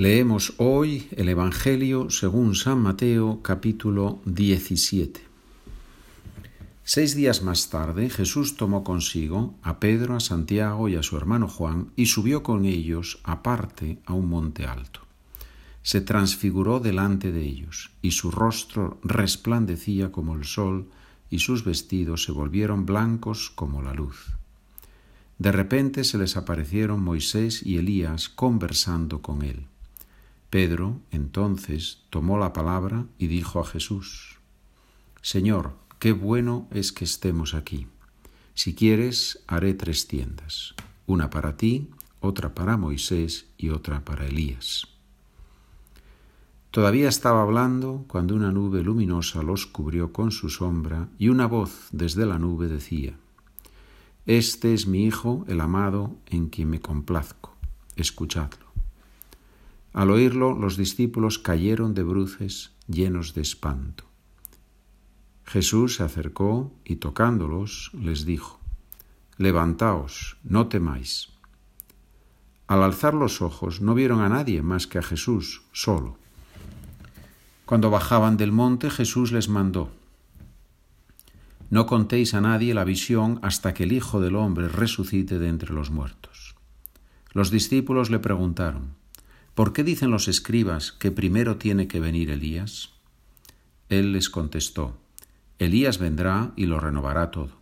Leemos hoy el Evangelio según San Mateo capítulo 17. Seis días más tarde Jesús tomó consigo a Pedro, a Santiago y a su hermano Juan y subió con ellos aparte a un monte alto. Se transfiguró delante de ellos y su rostro resplandecía como el sol y sus vestidos se volvieron blancos como la luz. De repente se les aparecieron Moisés y Elías conversando con él. Pedro entonces tomó la palabra y dijo a Jesús, Señor, qué bueno es que estemos aquí. Si quieres, haré tres tiendas, una para ti, otra para Moisés y otra para Elías. Todavía estaba hablando cuando una nube luminosa los cubrió con su sombra y una voz desde la nube decía, Este es mi Hijo, el amado, en quien me complazco, escuchadlo. Al oírlo, los discípulos cayeron de bruces llenos de espanto. Jesús se acercó y tocándolos les dijo, Levantaos, no temáis. Al alzar los ojos no vieron a nadie más que a Jesús solo. Cuando bajaban del monte Jesús les mandó, No contéis a nadie la visión hasta que el Hijo del Hombre resucite de entre los muertos. Los discípulos le preguntaron, ¿Por qué dicen los escribas que primero tiene que venir Elías? Él les contestó, Elías vendrá y lo renovará todo.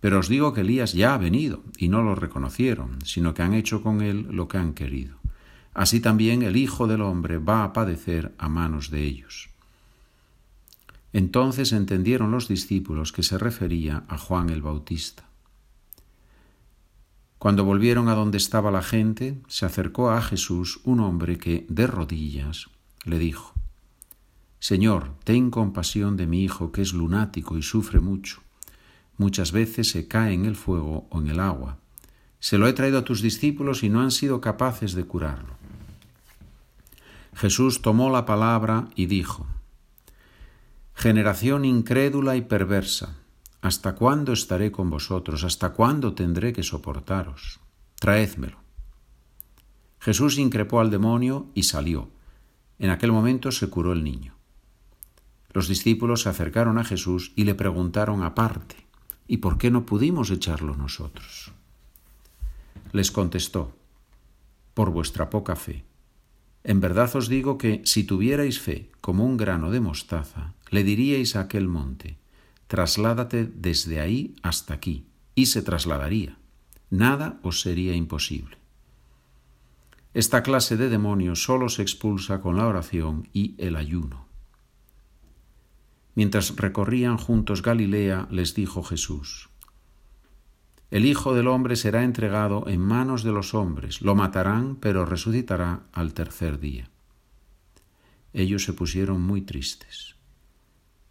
Pero os digo que Elías ya ha venido y no lo reconocieron, sino que han hecho con él lo que han querido. Así también el Hijo del Hombre va a padecer a manos de ellos. Entonces entendieron los discípulos que se refería a Juan el Bautista. Cuando volvieron a donde estaba la gente, se acercó a Jesús un hombre que, de rodillas, le dijo, Señor, ten compasión de mi hijo que es lunático y sufre mucho. Muchas veces se cae en el fuego o en el agua. Se lo he traído a tus discípulos y no han sido capaces de curarlo. Jesús tomó la palabra y dijo, Generación incrédula y perversa, ¿Hasta cuándo estaré con vosotros? ¿Hasta cuándo tendré que soportaros? Traédmelo. Jesús increpó al demonio y salió. En aquel momento se curó el niño. Los discípulos se acercaron a Jesús y le preguntaron aparte, ¿y por qué no pudimos echarlo nosotros? Les contestó, por vuestra poca fe. En verdad os digo que si tuvierais fe como un grano de mostaza, le diríais a aquel monte, trasládate desde ahí hasta aquí, y se trasladaría. Nada os sería imposible. Esta clase de demonios solo se expulsa con la oración y el ayuno. Mientras recorrían juntos Galilea, les dijo Jesús, El Hijo del Hombre será entregado en manos de los hombres, lo matarán, pero resucitará al tercer día. Ellos se pusieron muy tristes.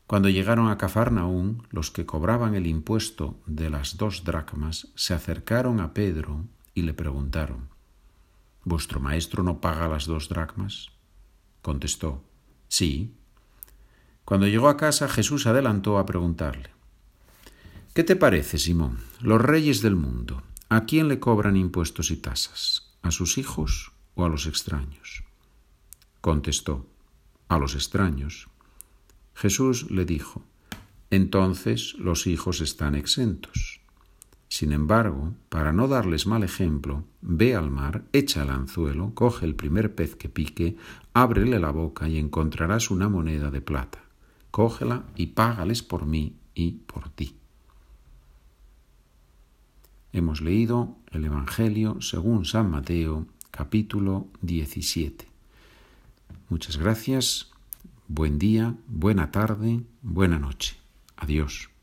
Cuando llegaron a Cafarnaún, los que cobraban el impuesto de las dos dracmas se acercaron a Pedro y le preguntaron, ¿Vuestro maestro no paga las dos dracmas? Contestó, sí. Cuando llegó a casa, Jesús adelantó a preguntarle, ¿Qué te parece, Simón? Los reyes del mundo, ¿a quién le cobran impuestos y tasas? ¿A sus hijos o a los extraños? Contestó, a los extraños. Jesús le dijo, entonces los hijos están exentos. Sin embargo, para no darles mal ejemplo, ve al mar, echa el anzuelo, coge el primer pez que pique, ábrele la boca y encontrarás una moneda de plata. Cógela y págales por mí y por ti. Hemos leído el Evangelio según San Mateo, capítulo 17. Muchas gracias. Buen día, buena tarde, buena noche. Adiós.